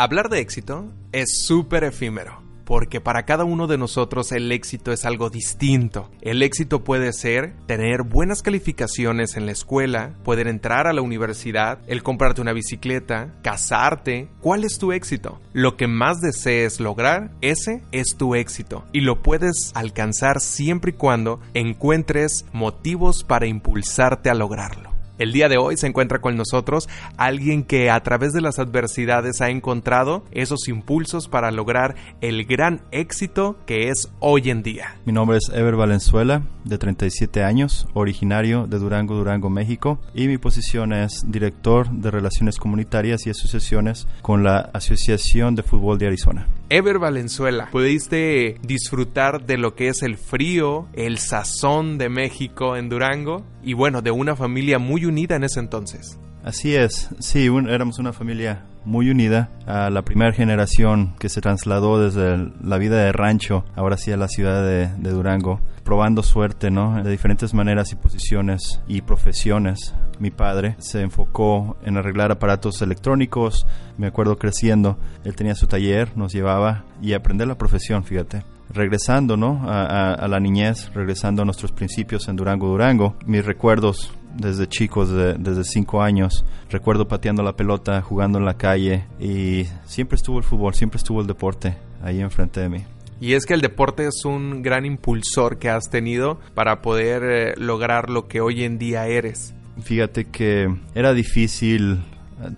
Hablar de éxito es súper efímero, porque para cada uno de nosotros el éxito es algo distinto. El éxito puede ser tener buenas calificaciones en la escuela, poder entrar a la universidad, el comprarte una bicicleta, casarte. ¿Cuál es tu éxito? Lo que más desees lograr, ese es tu éxito. Y lo puedes alcanzar siempre y cuando encuentres motivos para impulsarte a lograrlo. El día de hoy se encuentra con nosotros alguien que a través de las adversidades ha encontrado esos impulsos para lograr el gran éxito que es hoy en día. Mi nombre es Ever Valenzuela, de 37 años, originario de Durango, Durango, México, y mi posición es director de Relaciones Comunitarias y Asociaciones con la Asociación de Fútbol de Arizona. Ever Valenzuela, pudiste disfrutar de lo que es el frío, el sazón de México en Durango y bueno, de una familia muy unida en ese entonces. Así es, sí, éramos una familia muy unida a la primera generación que se trasladó desde la vida de rancho, ahora sí a la ciudad de, de, Durango, probando suerte, ¿no? De diferentes maneras y posiciones y profesiones. Mi padre se enfocó en arreglar aparatos electrónicos, me acuerdo creciendo, él tenía su taller, nos llevaba y aprender la profesión, fíjate regresando ¿no? A, a, a, la niñez, regresando a nuestros principios en Durango, Durango, mis recuerdos desde chicos, de, desde cinco años, recuerdo pateando la pelota, jugando en la calle y siempre estuvo el fútbol, siempre estuvo el deporte ahí enfrente de mí. Y es que el deporte es un gran impulsor que has tenido para poder eh, lograr lo que hoy en día eres. Fíjate que era difícil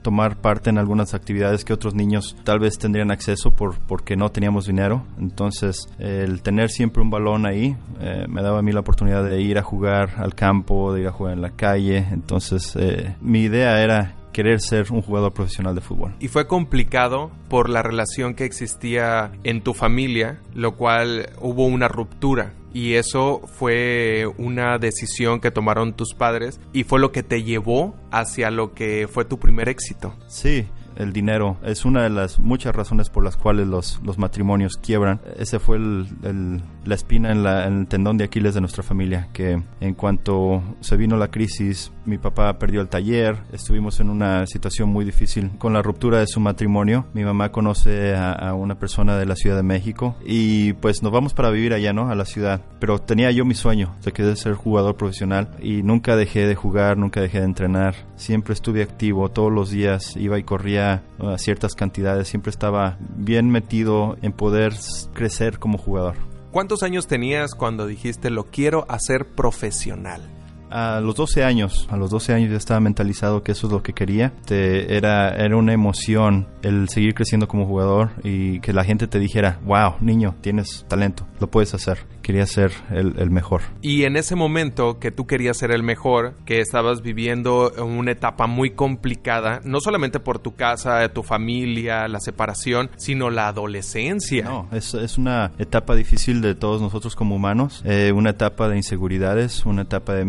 tomar parte en algunas actividades que otros niños tal vez tendrían acceso por, porque no teníamos dinero. Entonces, el tener siempre un balón ahí eh, me daba a mí la oportunidad de ir a jugar al campo, de ir a jugar en la calle. Entonces, eh, mi idea era querer ser un jugador profesional de fútbol. Y fue complicado por la relación que existía en tu familia, lo cual hubo una ruptura. Y eso fue una decisión que tomaron tus padres y fue lo que te llevó hacia lo que fue tu primer éxito. Sí, el dinero es una de las muchas razones por las cuales los, los matrimonios quiebran. Ese fue el, el, la espina en, la, en, el tendón de Aquiles de nuestra familia, que en cuanto se vino la crisis, mi papá perdió el taller, estuvimos en una situación muy difícil con la ruptura de su matrimonio. Mi mamá conoce a, a una persona de la Ciudad de México y pues nos vamos para vivir allá, ¿no? A la ciudad. Pero tenía yo mi sueño de que de ser jugador profesional y nunca dejé de jugar, nunca dejé de entrenar. Siempre estuve activo, todos los días iba y corría ciertas cantidades, siempre estaba bien metido en poder crecer como jugador. ¿Cuántos años tenías cuando dijiste lo quiero hacer profesional? A los 12 años, a los 12 años ya estaba mentalizado que eso es lo que quería. Te, era, era una emoción el seguir creciendo como jugador y que la gente te dijera, wow, niño, tienes talento, lo puedes hacer. Quería ser el, el mejor. Y en ese momento que tú querías ser el mejor, que estabas viviendo una etapa muy complicada, no solamente por tu casa, tu familia, la separación, sino la adolescencia. No, es, es una etapa difícil de todos nosotros como humanos, eh, una etapa de inseguridades, una etapa de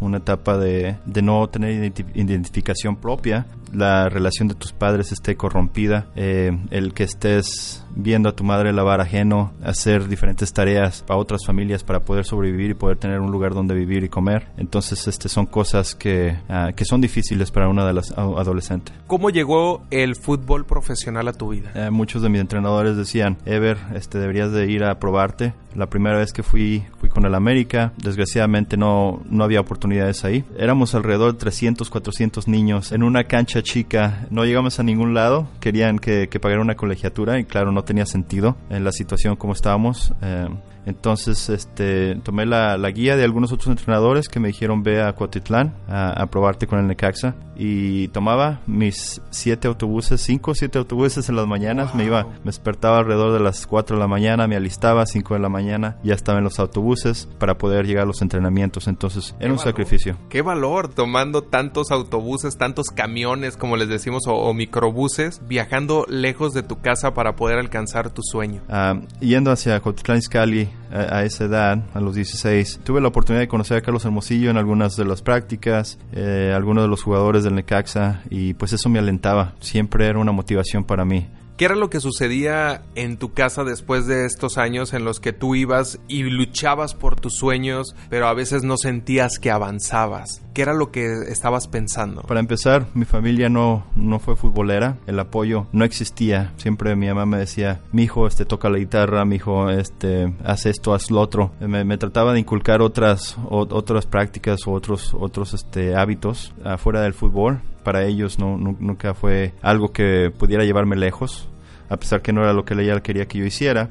una etapa de, de no tener identificación propia, la relación de tus padres esté corrompida, eh, el que estés viendo a tu madre lavar ajeno, hacer diferentes tareas para otras familias para poder sobrevivir y poder tener un lugar donde vivir y comer. Entonces, este son cosas que, uh, que son difíciles para una de las adolescentes. ¿Cómo llegó el fútbol profesional a tu vida? Eh, muchos de mis entrenadores decían, Ever, este, deberías de ir a probarte. La primera vez que fui, fui con el América. Desgraciadamente no, no había oportunidades ahí. Éramos alrededor de 300, 400 niños en una cancha chica. No llegamos a ningún lado. Querían que, que pagara una colegiatura y claro, no tenía sentido en la situación como estábamos. Eh, entonces este, tomé la, la, guía de algunos otros entrenadores que me dijeron ve a Cuatitlán a, a probarte con el Necaxa y tomaba mis siete autobuses, cinco o siete autobuses en las mañanas, wow. me iba, me despertaba alrededor de las 4 de la mañana, me alistaba a 5 de la mañana mañana ya estaba en los autobuses para poder llegar a los entrenamientos. Entonces era un sacrificio. Qué valor tomando tantos autobuses, tantos camiones, como les decimos, o, microbuses, viajando lejos de tu casa para poder alcanzar tu sueño. Ah, yendo hacia Cotitlán Izcalli a, a, esa edad, a los 16, tuve la oportunidad de conocer a Carlos Hermosillo en algunas de las prácticas, eh, algunos de los jugadores del Necaxa y pues eso me alentaba. Siempre era una motivación para mí. ¿Qué era lo que sucedía en tu casa después de estos años en los que tú ibas y luchabas por tus sueños, pero a veces no sentías que avanzabas? ¿Qué era lo que estabas pensando? Para empezar, mi familia no, no fue futbolera, el apoyo no existía. Siempre mi mamá me decía, mi hijo este, toca la guitarra, mi hijo este, haz esto, haz lo otro. Me, trataba de inculcar otras, otras prácticas o otros, otros este, hábitos afuera del fútbol para ellos no, nunca fue algo que pudiera llevarme lejos a pesar que no era lo que ella quería que yo hiciera,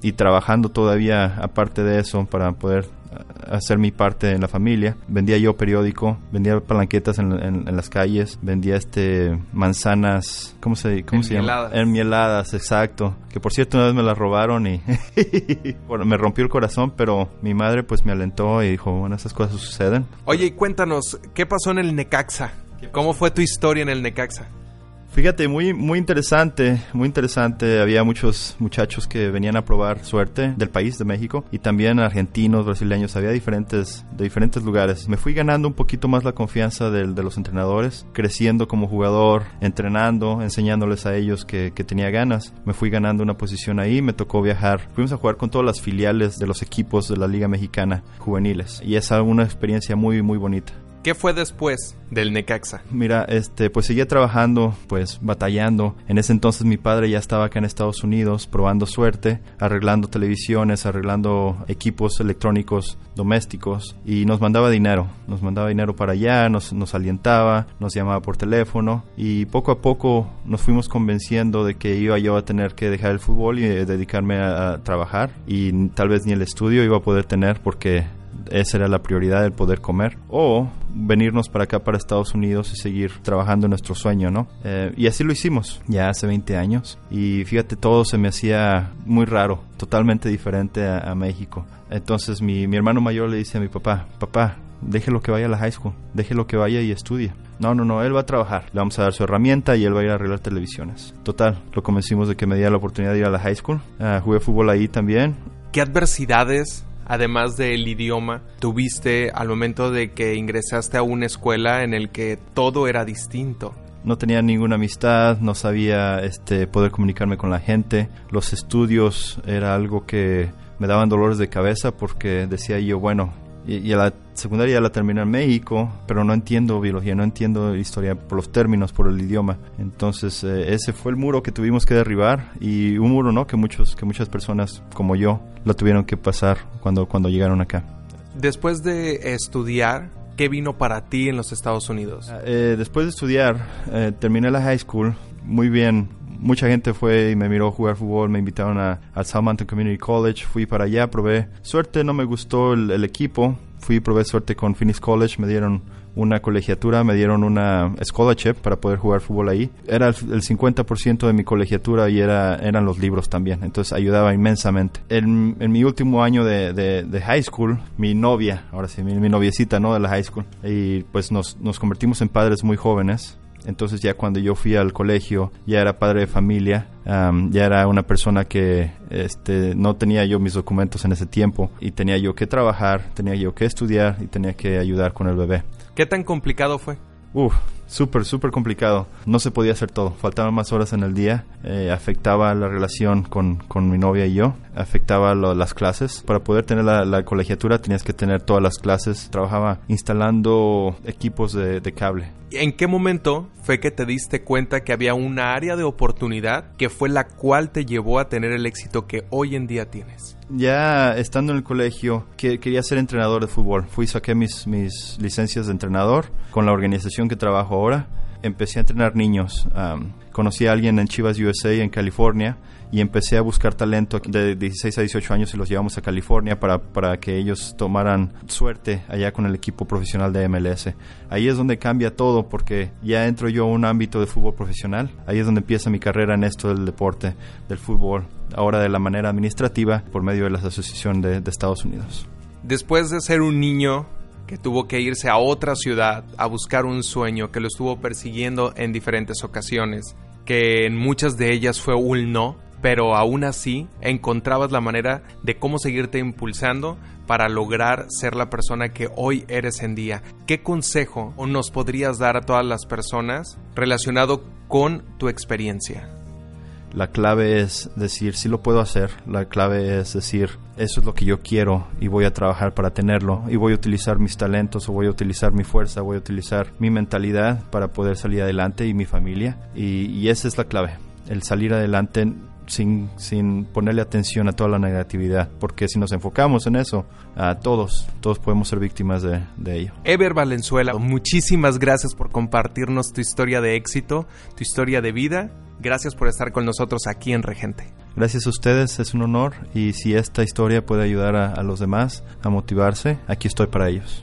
y trabajando todavía aparte de eso para poder hacer mi parte en la familia. Vendía yo periódico, vendía palanquetas en, las calles, vendía este manzanas, ¿cómo se, cómo se llama? Enmieladas, exacto. Que por cierto una vez me las robaron y bueno, me rompió el corazón, pero mi madre pues me alentó y dijo, bueno, esas cosas suceden. Oye, y cuéntanos, ¿qué pasó en el Necaxa? ¿Cómo fue tu historia en el Necaxa? Fíjate, muy, muy interesante, muy interesante. Había muchos muchachos que venían a probar suerte del país, de México, y también argentinos, brasileños, había diferentes, de diferentes lugares. Me fui ganando un poquito más la confianza de, los entrenadores, creciendo como jugador, entrenando, enseñándoles a ellos que, que, tenía ganas. Me fui ganando una posición ahí, me tocó viajar. Fuimos a jugar con todas las filiales de los equipos de la Liga Mexicana juveniles, y es una experiencia muy, muy bonita. ¿Qué fue después del Necaxa? Mira, este, pues seguía trabajando, pues batallando. En ese entonces mi padre ya estaba acá en Estados Unidos probando suerte, arreglando televisiones, arreglando equipos electrónicos domésticos y nos mandaba dinero. Nos mandaba dinero para allá, nos, nos alientaba, nos llamaba por teléfono y poco a poco nos fuimos convenciendo de que iba yo a tener que dejar el fútbol y dedicarme a trabajar y tal vez ni el estudio iba a poder tener porque esa era la prioridad del poder comer o venirnos para acá para Estados Unidos y seguir trabajando nuestro sueño, ¿no? Eh, y así lo hicimos ya hace 20 años y fíjate todo se me hacía muy raro, totalmente diferente a, México. Entonces mi, mi hermano mayor le dice a mi papá, papá, déjelo que vaya a la high school, déjelo que vaya y estudie. No, no, no, él va a trabajar. Le vamos a dar su herramienta y él va a ir a arreglar televisiones. Total, lo convencimos de que me diera la oportunidad de ir a la high school. Uh, jugué fútbol ahí también. ¿Qué adversidades además del idioma, tuviste al momento de que ingresaste a una escuela en el que todo era distinto? No tenía ninguna amistad, no sabía este, poder comunicarme con la gente. Los estudios era algo que me daban dolores de cabeza porque decía yo, bueno, y, a la secundaria la terminé en México, pero no entiendo biología, no entiendo historia por los términos, por el idioma. Entonces eh, ese fue el muro que tuvimos que derribar y un muro, ¿no? Que muchos, que muchas personas como yo lo tuvieron que pasar cuando, cuando llegaron acá. Después de estudiar, ¿qué vino para ti en los Estados Unidos? Eh, después de estudiar, eh, terminé la high school muy bien, mucha gente fue y me miró jugar fútbol, me invitaron a, al Southampton Community College, fui para allá, probé suerte, no me gustó el, equipo, fui y probé suerte con Phoenix College, me dieron una colegiatura, me dieron una scholarship para poder jugar fútbol ahí. Era el, 50% de mi colegiatura y era, eran los libros también, entonces ayudaba inmensamente. En, mi último año de, de, high school, mi novia, ahora sí, mi, mi, noviecita, ¿no? De la high school, y pues nos, nos convertimos en padres muy jóvenes entonces ya cuando yo fui al colegio ya era padre de familia, ya era una persona que este, no tenía yo mis documentos en ese tiempo y tenía yo que trabajar, tenía yo que estudiar y tenía que ayudar con el bebé. ¿Qué tan complicado fue? Uf, súper, súper complicado. No se podía hacer todo. Faltaban más horas en el día. Eh, afectaba la relación con, con, mi novia y yo. Afectaba las clases. Para poder tener la, colegiatura tenías que tener todas las clases. Trabajaba instalando equipos de, de cable. ¿En qué momento fue que te diste cuenta que había una área de oportunidad que fue la cual te llevó a tener el éxito que hoy en día tienes? Ya estando en el colegio, que, quería ser entrenador de fútbol. Fui, saqué mis, mis licencias de entrenador con la organización que trabajo ahora empecé a entrenar niños. conocí a alguien en Chivas USA en California y empecé a buscar talento de 16 a 18 años y los llevamos a California para, para que ellos tomaran suerte allá con el equipo profesional de MLS. Ahí es donde cambia todo porque ya entro yo a un ámbito de fútbol profesional. Ahí es donde empieza mi carrera en esto del deporte, del fútbol, ahora de la manera administrativa por medio de la Asociación de, de Estados Unidos. Después de ser un niño tuvo que irse a otra ciudad a buscar un sueño que lo estuvo persiguiendo en diferentes ocasiones, que en muchas de ellas fue un no, pero aún así encontrabas la manera de cómo seguirte impulsando para lograr ser la persona que hoy eres en día. ¿Qué consejo nos podrías dar a todas las personas relacionado con tu experiencia? La clave es decir, sí lo puedo hacer. La clave es decir, eso es lo que yo quiero y voy a trabajar para tenerlo. Y voy a utilizar mis talentos o voy a utilizar mi fuerza, voy a utilizar mi mentalidad para poder salir adelante y mi familia. Y, y esa es la clave. El salir adelante sin, sin ponerle atención a toda la negatividad, porque si nos enfocamos en eso, a todos, todos podemos ser víctimas de, de ello. Ever Valenzuela, muchísimas gracias por compartirnos tu historia de éxito, tu historia de vida. Gracias por estar con nosotros aquí en Regente. Gracias a ustedes, es un honor y si esta historia puede ayudar a, a los demás a motivarse, aquí estoy para ellos.